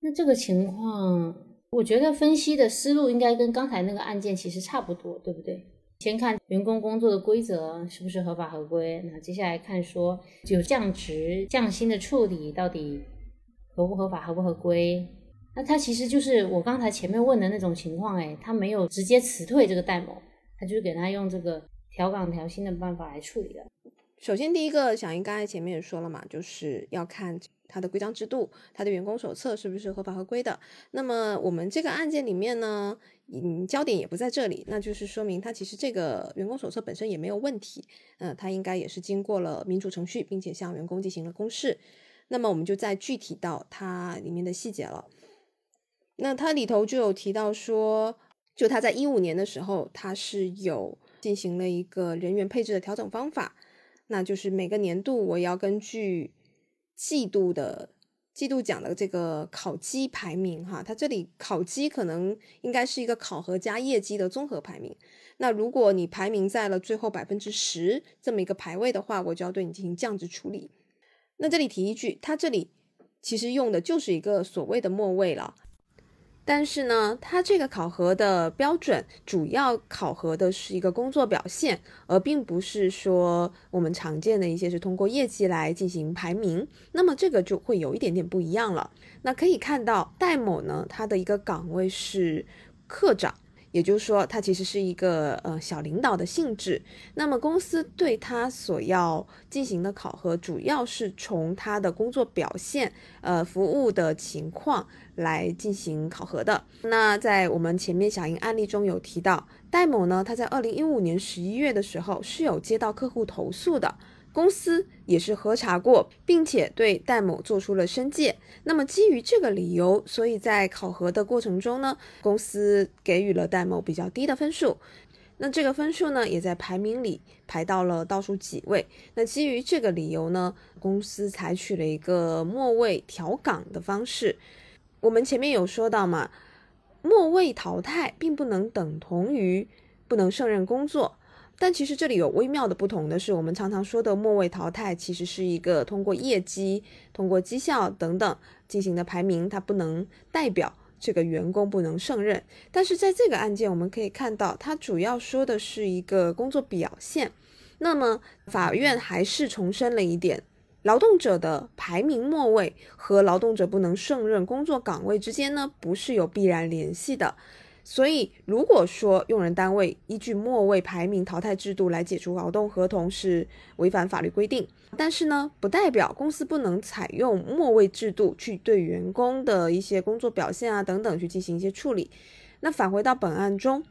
那这个情况，我觉得分析的思路应该跟刚才那个案件其实差不多，对不对？先看员工工作的规则是不是合法合规，那接下来看说就降职降薪的处理到底合不合法合不合规？那他其实就是我刚才前面问的那种情况，哎，他没有直接辞退这个戴某，他就是给他用这个调岗调薪的办法来处理的。首先第一个，小英刚才前面也说了嘛，就是要看他的规章制度，他的员工手册是不是合法合规的。那么我们这个案件里面呢？嗯，焦点也不在这里，那就是说明他其实这个员工手册本身也没有问题，嗯，他应该也是经过了民主程序，并且向员工进行了公示。那么我们就再具体到它里面的细节了。那它里头就有提到说，就他在一五年的时候，他是有进行了一个人员配置的调整方法，那就是每个年度我要根据季度的。季度奖的这个考绩排名，哈，它这里考绩可能应该是一个考核加业绩的综合排名。那如果你排名在了最后百分之十这么一个排位的话，我就要对你进行降职处理。那这里提一句，它这里其实用的就是一个所谓的末位了。但是呢，它这个考核的标准主要考核的是一个工作表现，而并不是说我们常见的一些是通过业绩来进行排名。那么这个就会有一点点不一样了。那可以看到戴某呢，他的一个岗位是课长。也就是说，他其实是一个呃小领导的性质。那么公司对他所要进行的考核，主要是从他的工作表现、呃服务的情况来进行考核的。那在我们前面小英案例中有提到，戴某呢，他在二零一五年十一月的时候是有接到客户投诉的。公司也是核查过，并且对戴某做出了申诫。那么基于这个理由，所以在考核的过程中呢，公司给予了戴某比较低的分数。那这个分数呢，也在排名里排到了倒数几位。那基于这个理由呢，公司采取了一个末位调岗的方式。我们前面有说到嘛，末位淘汰并不能等同于不能胜任工作。但其实这里有微妙的不同的是，我们常常说的末位淘汰，其实是一个通过业绩、通过绩效等等进行的排名，它不能代表。这个员工不能胜任，但是在这个案件我们可以看到，它主要说的是一个工作表现。那么法院还是重申了一点，劳动者的排名末位和劳动者不能胜任工作岗位之间呢，不是有必然联系的。所以，如果说用人单位依据末位排名淘汰制度来解除劳动合同是违反法律规定，但是呢，不代表公司不能采用末位制度去对员工的一些工作表现啊等等去进行一些处理。那返回到本案中，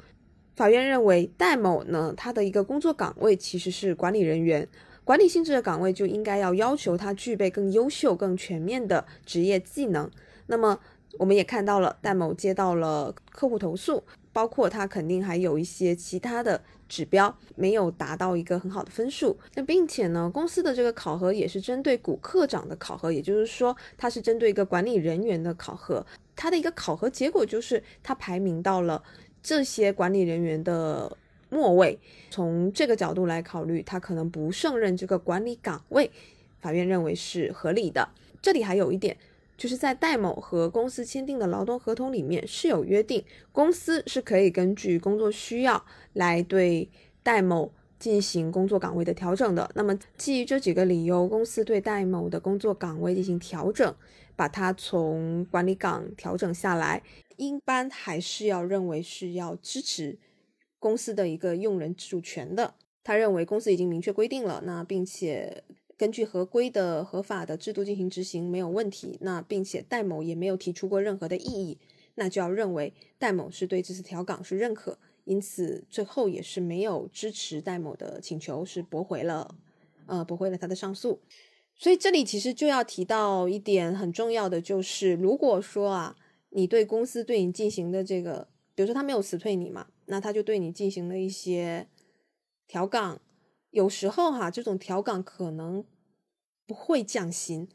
法院认为戴某呢，他的一个工作岗位其实是管理人员，管理性质的岗位就应该要要求他具备更优秀、更全面的职业技能。那么。我们也看到了戴某接到了客户投诉，包括他肯定还有一些其他的指标没有达到一个很好的分数。那并且呢，公司的这个考核也是针对股科长的考核，也就是说，它是针对一个管理人员的考核。它的一个考核结果就是他排名到了这些管理人员的末位。从这个角度来考虑，他可能不胜任这个管理岗位，法院认为是合理的。这里还有一点。就是在戴某和公司签订的劳动合同里面是有约定，公司是可以根据工作需要来对戴某进行工作岗位的调整的。那么基于这几个理由，公司对戴某的工作岗位进行调整，把他从管理岗调整下来，一般还是要认为是要支持公司的一个用人自主权的。他认为公司已经明确规定了，那并且。根据合规的合法的制度进行执行没有问题，那并且戴某也没有提出过任何的异议，那就要认为戴某是对这次调岗是认可，因此最后也是没有支持戴某的请求，是驳回了，呃，驳回了他的上诉。所以这里其实就要提到一点很重要的，就是如果说啊，你对公司对你进行的这个，比如说他没有辞退你嘛，那他就对你进行了一些调岗。有时候哈，这种调岗可能不会降薪。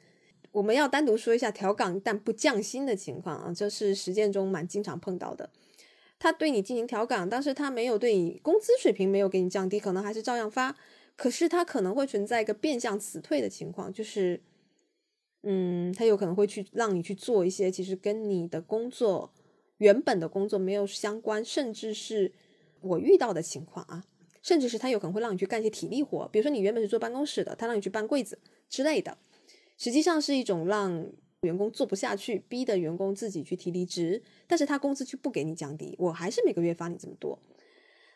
我们要单独说一下调岗但不降薪的情况啊，这是实践中蛮经常碰到的。他对你进行调岗，但是他没有对你工资水平没有给你降低，可能还是照样发。可是他可能会存在一个变相辞退的情况，就是，嗯，他有可能会去让你去做一些其实跟你的工作原本的工作没有相关，甚至是我遇到的情况啊。甚至是他有可能会让你去干一些体力活，比如说你原本是坐办公室的，他让你去搬柜子之类的，实际上是一种让员工做不下去，逼的员工自己去提离职，但是他工资却不给你降低，我还是每个月发你这么多。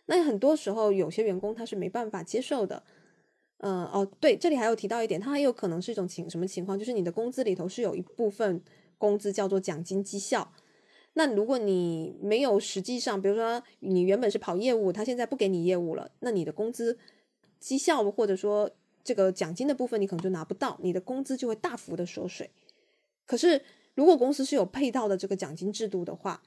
那很多时候有些员工他是没办法接受的。嗯，哦，对，这里还有提到一点，他还有可能是一种情什么情况，就是你的工资里头是有一部分工资叫做奖金绩效。那如果你没有实际上，比如说你原本是跑业务，他现在不给你业务了，那你的工资、绩效或者说这个奖金的部分，你可能就拿不到，你的工资就会大幅的缩水。可是如果公司是有配套的这个奖金制度的话，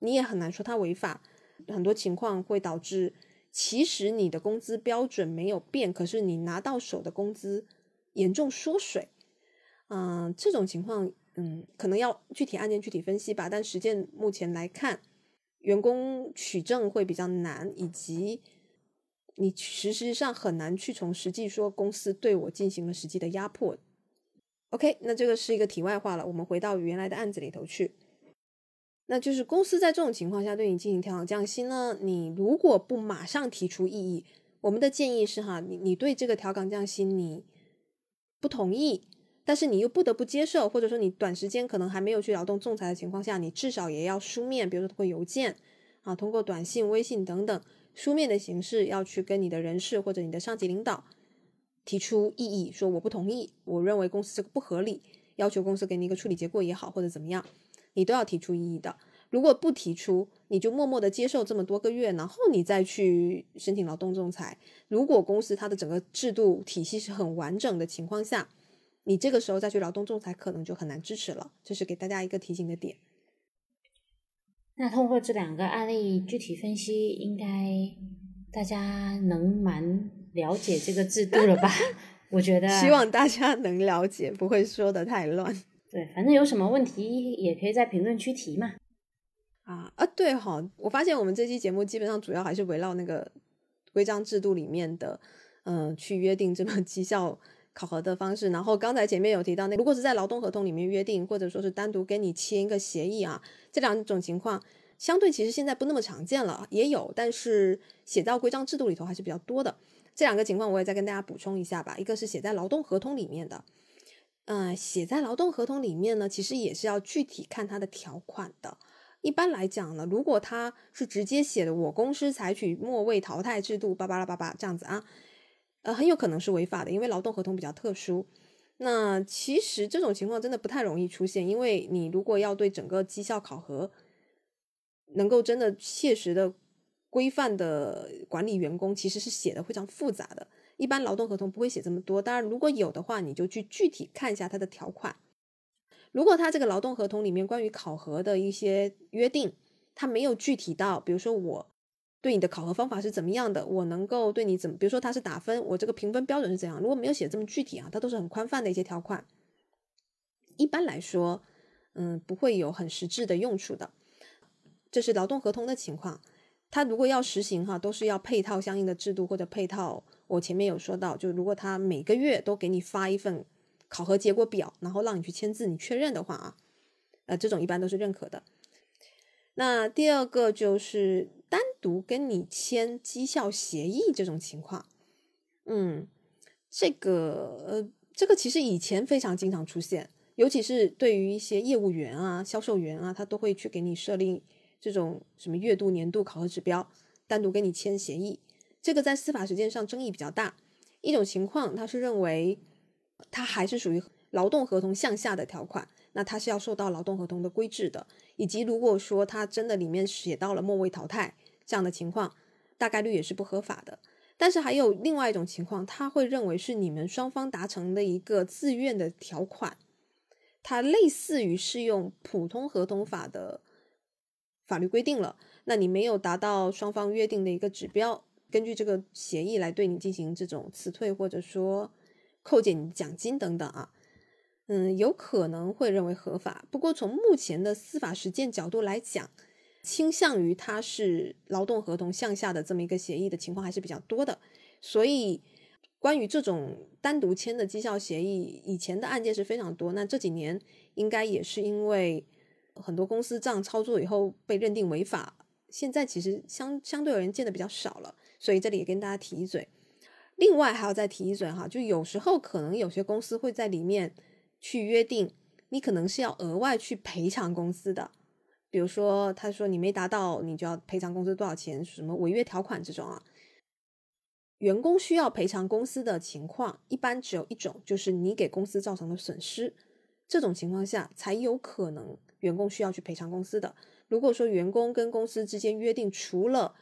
你也很难说它违法。很多情况会导致，其实你的工资标准没有变，可是你拿到手的工资严重缩水。嗯，这种情况。嗯，可能要具体案件具体分析吧，但实践目前来看，员工取证会比较难，以及你实际上很难去从实际说公司对我进行了实际的压迫。OK，那这个是一个题外话了，我们回到原来的案子里头去，那就是公司在这种情况下对你进行调岗降薪呢，你如果不马上提出异议，我们的建议是哈，你你对这个调岗降薪你不同意。但是你又不得不接受，或者说你短时间可能还没有去劳动仲裁的情况下，你至少也要书面，比如说通过邮件啊，通过短信、微信等等书面的形式，要去跟你的人事或者你的上级领导提出异议，说我不同意，我认为公司这个不合理，要求公司给你一个处理结果也好，或者怎么样，你都要提出异议的。如果不提出，你就默默的接受这么多个月，然后你再去申请劳动仲裁。如果公司它的整个制度体系是很完整的情况下，你这个时候再去劳动仲裁，可能就很难支持了。这是给大家一个提醒的点。那通过这两个案例具体分析，应该大家能蛮了解这个制度了吧？我觉得，希望大家能了解，不会说的太乱。对，反正有什么问题也可以在评论区提嘛。啊啊，对哈，我发现我们这期节目基本上主要还是围绕那个规章制度里面的，嗯，去约定这个绩效考核的方式。然后刚才前面有提到，那如果是在劳动合同里面约定，或者说是单独跟你签一个协议啊，这两种情况。相对其实现在不那么常见了，也有，但是写到规章制度里头还是比较多的。这两个情况我也再跟大家补充一下吧。一个是写在劳动合同里面的，嗯，写在劳动合同里面呢，其实也是要具体看它的条款的。一般来讲呢，如果他是直接写的我公司采取末位淘汰制度，叭叭啦叭叭这样子啊，呃，很有可能是违法的，因为劳动合同比较特殊。那其实这种情况真的不太容易出现，因为你如果要对整个绩效考核。能够真的切实的规范的管理员工，其实是写的非常复杂的。一般劳动合同不会写这么多，当然如果有的话，你就去具体看一下它的条款。如果他这个劳动合同里面关于考核的一些约定，他没有具体到，比如说我对你的考核方法是怎么样的，我能够对你怎么，比如说他是打分，我这个评分标准是怎样，如果没有写这么具体啊，它都是很宽泛的一些条款。一般来说，嗯，不会有很实质的用处的。这是劳动合同的情况，他如果要实行哈，都是要配套相应的制度或者配套。我前面有说到，就如果他每个月都给你发一份考核结果表，然后让你去签字，你确认的话啊，呃，这种一般都是认可的。那第二个就是单独跟你签绩效协议这种情况，嗯，这个呃，这个其实以前非常经常出现，尤其是对于一些业务员啊、销售员啊，他都会去给你设立。这种什么月度、年度考核指标，单独跟你签协议，这个在司法实践上争议比较大。一种情况，他是认为他还是属于劳动合同向下的条款，那他是要受到劳动合同的规制的。以及如果说他真的里面写到了末位淘汰这样的情况，大概率也是不合法的。但是还有另外一种情况，他会认为是你们双方达成的一个自愿的条款，它类似于适用普通合同法的。法律规定了，那你没有达到双方约定的一个指标，根据这个协议来对你进行这种辞退或者说扣减你奖金等等啊，嗯，有可能会认为合法。不过从目前的司法实践角度来讲，倾向于它是劳动合同向下的这么一个协议的情况还是比较多的。所以关于这种单独签的绩效协议，以前的案件是非常多。那这几年应该也是因为。很多公司这样操作以后被认定违法，现在其实相相对而言见的比较少了，所以这里也跟大家提一嘴。另外还要再提一嘴哈，就有时候可能有些公司会在里面去约定，你可能是要额外去赔偿公司的，比如说他说你没达到，你就要赔偿公司多少钱，什么违约条款这种啊。员工需要赔偿公司的情况，一般只有一种，就是你给公司造成的损失，这种情况下才有可能。员工需要去赔偿公司的。如果说员工跟公司之间约定，除了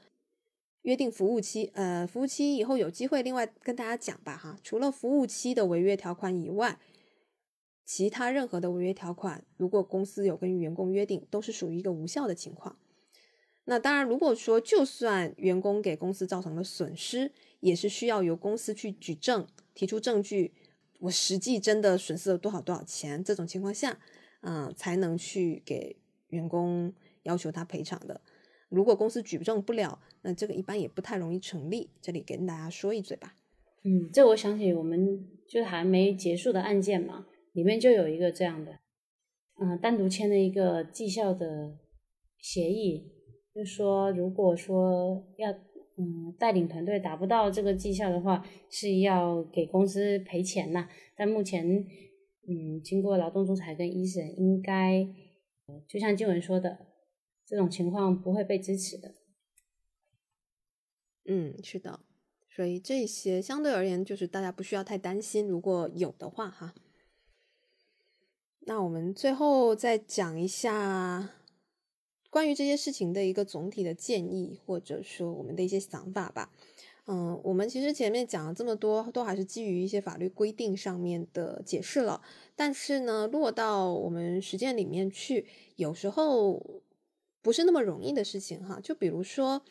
约定服务期，呃，服务期以后有机会另外跟大家讲吧，哈。除了服务期的违约条款以外，其他任何的违约条款，如果公司有跟员工约定，都是属于一个无效的情况。那当然，如果说就算员工给公司造成了损失，也是需要由公司去举证，提出证据，我实际真的损失了多少多少钱。这种情况下。嗯，才能去给员工要求他赔偿的。如果公司举证不了，那这个一般也不太容易成立。这里跟大家说一嘴吧。嗯，这我想起我们就还没结束的案件嘛，里面就有一个这样的，嗯，单独签了一个绩效的协议，就说如果说要嗯带领团队达不到这个绩效的话，是要给公司赔钱呐。但目前。嗯，经过劳动仲裁跟一审，应该就像静文说的，这种情况不会被支持的。嗯，是的，所以这些相对而言，就是大家不需要太担心，如果有的话哈。那我们最后再讲一下关于这些事情的一个总体的建议，或者说我们的一些想法吧。嗯，我们其实前面讲了这么多，都还是基于一些法律规定上面的解释了。但是呢，落到我们实践里面去，有时候不是那么容易的事情哈。就比如说，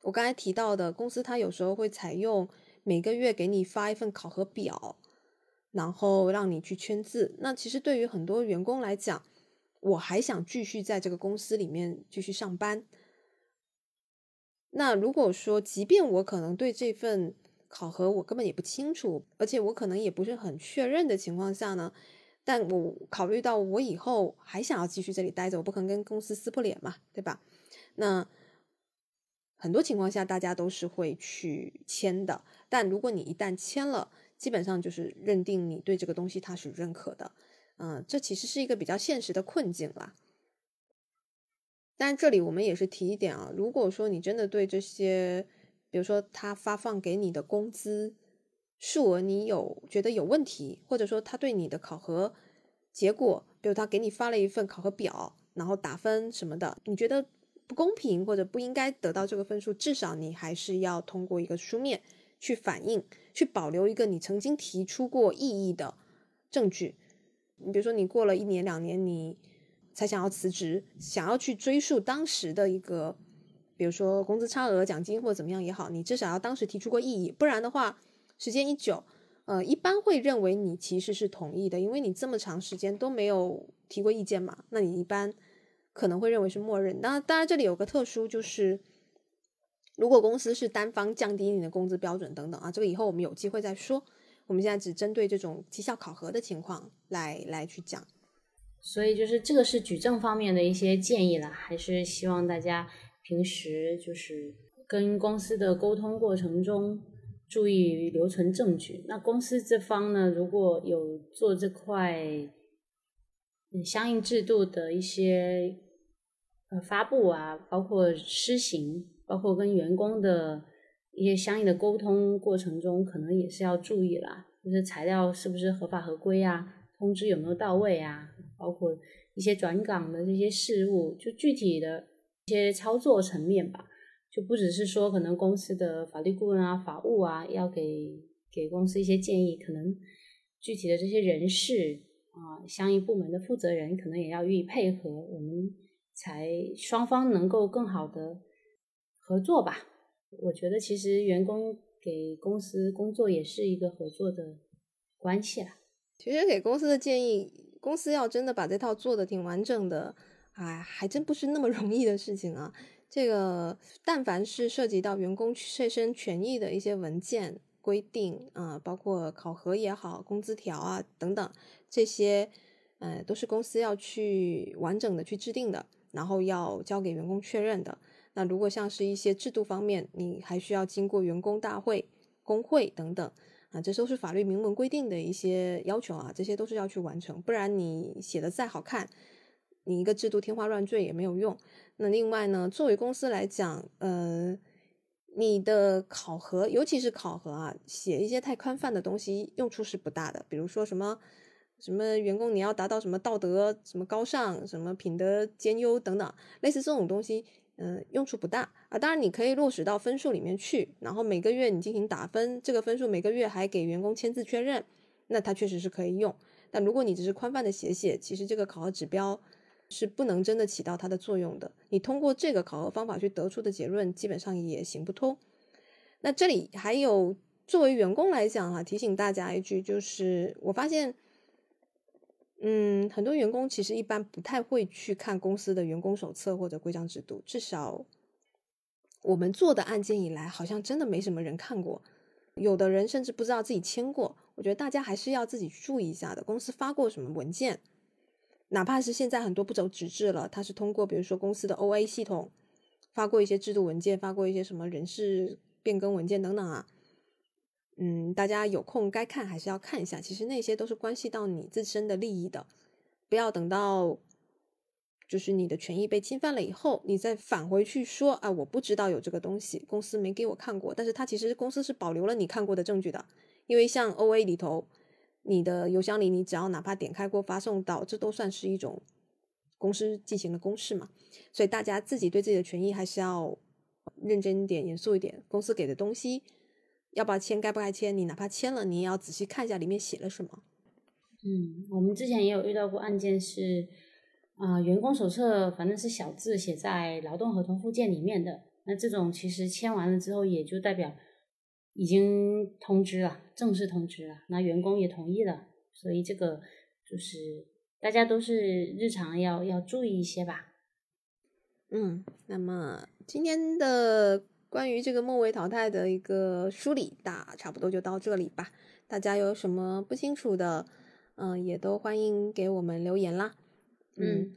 我刚才提到的公司，它有时候会采用每个月给你发一份考核表，然后让你去签字。那其实对于很多员工来讲，我还想继续在这个公司里面继续上班。那如果说，即便我可能对这份考核我根本也不清楚，而且我可能也不是很确认的情况下呢，但我考虑到我以后还想要继续这里待着，我不可能跟公司撕破脸嘛，对吧？那很多情况下大家都是会去签的，但如果你一旦签了，基本上就是认定你对这个东西它是认可的，嗯，这其实是一个比较现实的困境啦。但这里我们也是提一点啊，如果说你真的对这些，比如说他发放给你的工资数额你有觉得有问题，或者说他对你的考核结果，比如他给你发了一份考核表，然后打分什么的，你觉得不公平或者不应该得到这个分数，至少你还是要通过一个书面去反映，去保留一个你曾经提出过异议的证据。你比如说你过了一年两年，你。才想要辞职，想要去追溯当时的一个，比如说工资差额、奖金或者怎么样也好，你至少要当时提出过异议，不然的话，时间一久，呃，一般会认为你其实是同意的，因为你这么长时间都没有提过意见嘛，那你一般可能会认为是默认。那当然这里有个特殊，就是如果公司是单方降低你的工资标准等等啊，这个以后我们有机会再说。我们现在只针对这种绩效考核的情况来来去讲。所以就是这个是举证方面的一些建议了，还是希望大家平时就是跟公司的沟通过程中注意留存证据。那公司这方呢，如果有做这块相应制度的一些呃发布啊，包括施行，包括跟员工的一些相应的沟通过程中，可能也是要注意啦，就是材料是不是合法合规啊，通知有没有到位啊。包括一些转岗的这些事务，就具体的一些操作层面吧，就不只是说可能公司的法律顾问啊、法务啊要给给公司一些建议，可能具体的这些人事啊、相应部门的负责人可能也要予以配合，我们才双方能够更好的合作吧。我觉得其实员工给公司工作也是一个合作的关系啦。其实给公司的建议。公司要真的把这套做的挺完整的，哎，还真不是那么容易的事情啊。这个，但凡是涉及到员工切身权益的一些文件规定啊，包括考核也好、工资条啊等等，这些，呃，都是公司要去完整的去制定的，然后要交给员工确认的。那如果像是一些制度方面，你还需要经过员工大会、工会等等。啊，这都是法律明文规定的一些要求啊，这些都是要去完成，不然你写的再好看，你一个制度天花乱坠也没有用。那另外呢，作为公司来讲，呃，你的考核，尤其是考核啊，写一些太宽泛的东西，用处是不大的。比如说什么什么员工你要达到什么道德什么高尚，什么品德兼优等等，类似这种东西。嗯，用处不大啊。当然，你可以落实到分数里面去，然后每个月你进行打分，这个分数每个月还给员工签字确认，那它确实是可以用。但如果你只是宽泛的写写，其实这个考核指标是不能真的起到它的作用的。你通过这个考核方法去得出的结论，基本上也行不通。那这里还有作为员工来讲哈，提醒大家一句，就是我发现。嗯，很多员工其实一般不太会去看公司的员工手册或者规章制度，至少我们做的案件以来，好像真的没什么人看过。有的人甚至不知道自己签过。我觉得大家还是要自己注意一下的。公司发过什么文件，哪怕是现在很多不走纸质了，它是通过比如说公司的 O A 系统发过一些制度文件，发过一些什么人事变更文件等等啊。嗯，大家有空该看还是要看一下，其实那些都是关系到你自身的利益的，不要等到就是你的权益被侵犯了以后，你再返回去说啊，我不知道有这个东西，公司没给我看过，但是他其实公司是保留了你看过的证据的，因为像 O A 里头，你的邮箱里你只要哪怕点开过发送到，这都算是一种公司进行的公示嘛，所以大家自己对自己的权益还是要认真一点、严肃一点，公司给的东西。要不要签？该不该签？你哪怕签了，你也要仔细看一下里面写了什么。嗯，我们之前也有遇到过案件是，啊，员工手册反正是小字写在劳动合同附件里面的，那这种其实签完了之后，也就代表已经通知了，正式通知了，那员工也同意了，所以这个就是大家都是日常要要注意一些吧。嗯，那么今天的关于这个末位淘汰的一个梳理，大差不多就到这里吧。大家有什么不清楚的，嗯，也都欢迎给我们留言啦。嗯，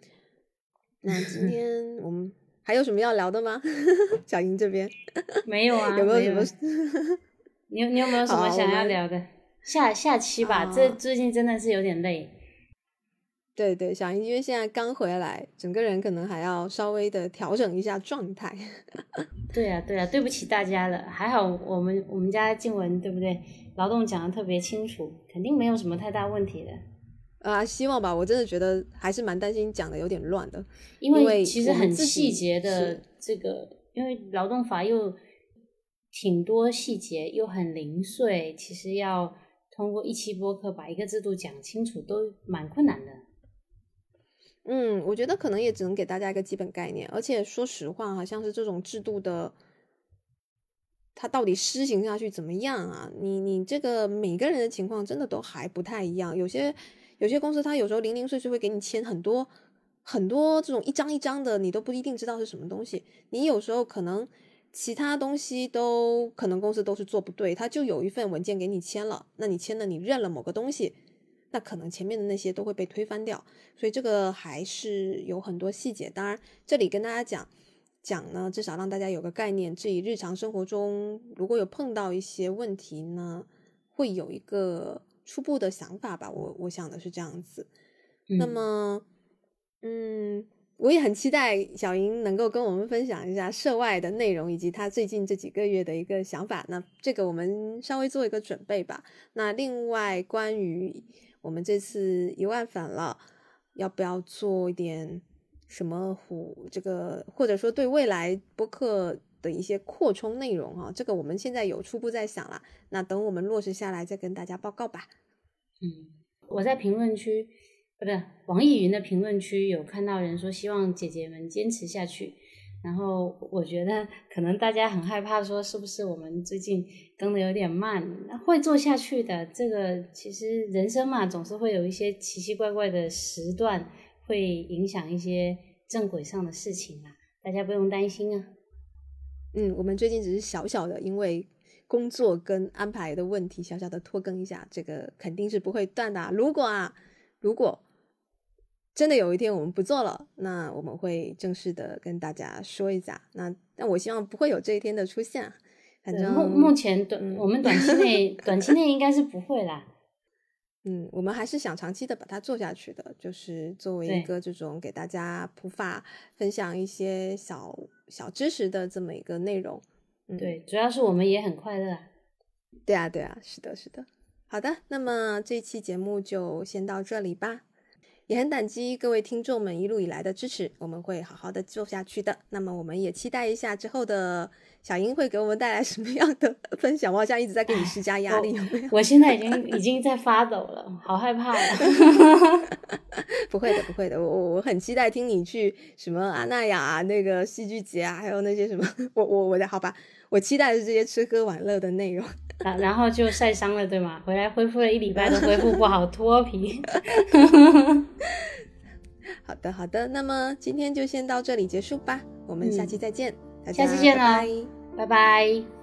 那今天我们还有什么要聊的吗？小英这边 没有啊？有没有什么？你有你有没有什么想要聊的？下下期吧，这最近真的是有点累。对对，小英因为现在刚回来，整个人可能还要稍微的调整一下状态。对呀对呀，对不起大家了。还好我们我们家静文对不对？劳动讲的特别清楚，肯定没有什么太大问题的。啊，希望吧。我真的觉得还是蛮担心讲的有点乱的，因为其实很细节的这个，因为劳动法又挺多细节，又很零碎，其实要通过一期播客把一个制度讲清楚，都蛮困难的。嗯，我觉得可能也只能给大家一个基本概念，而且说实话，好像是这种制度的，它到底施行下去怎么样啊？你你这个每个人的情况真的都还不太一样，有些有些公司它有时候零零碎碎会给你签很多很多这种一张一张的，你都不一定知道是什么东西。你有时候可能其他东西都可能公司都是做不对，他就有一份文件给你签了，那你签了你认了某个东西。那可能前面的那些都会被推翻掉，所以这个还是有很多细节。当然，这里跟大家讲讲呢，至少让大家有个概念，至于日常生活中如果有碰到一些问题呢，会有一个初步的想法吧。我我想的是这样子。那么，嗯，我也很期待小莹能够跟我们分享一下涉外的内容，以及她最近这几个月的一个想法。那这个我们稍微做一个准备吧。那另外关于。我们这次一万粉了，要不要做一点什么虎这个，或者说对未来播客的一些扩充内容啊？这个我们现在有初步在想了，那等我们落实下来再跟大家报告吧。嗯，我在评论区，不对，网易云的评论区有看到人说希望姐姐们坚持下去。然后我觉得可能大家很害怕，说是不是我们最近更的有点慢？会做下去的。这个其实人生嘛，总是会有一些奇奇怪怪的时段，会影响一些正轨上的事情啊。大家不用担心啊。嗯，我们最近只是小小的因为工作跟安排的问题，小小的拖更一下，这个肯定是不会断的。如果啊，如果。真的有一天我们不做了，那我们会正式的跟大家说一下。那但我希望不会有这一天的出现。反正目目前短我们短期内 短期内应该是不会啦。嗯，我们还是想长期的把它做下去的，就是作为一个这种给大家普法分享一些小小知识的这么一个内容。对，主要是我们也很快乐。对啊，对啊，是的，是的。好的，那么这期节目就先到这里吧。也很感激各位听众们一路以来的支持，我们会好好的做下去的。那么我们也期待一下之后的小英会给我们带来什么样的 分享。我好像一直在给你施加压力，有没有？我现在已经已经在发抖了，好害怕呀！不会的，不会的，我我我很期待听你去什么阿那亚那个戏剧节啊，还有那些什么，我我我的好吧，我期待的是这些吃喝玩乐的内容。然然后就晒伤了，对吗？回来恢复了一礼拜都恢复不好，脱皮。好的，好的，那么今天就先到这里结束吧，我们下期再见，下次见了，拜拜。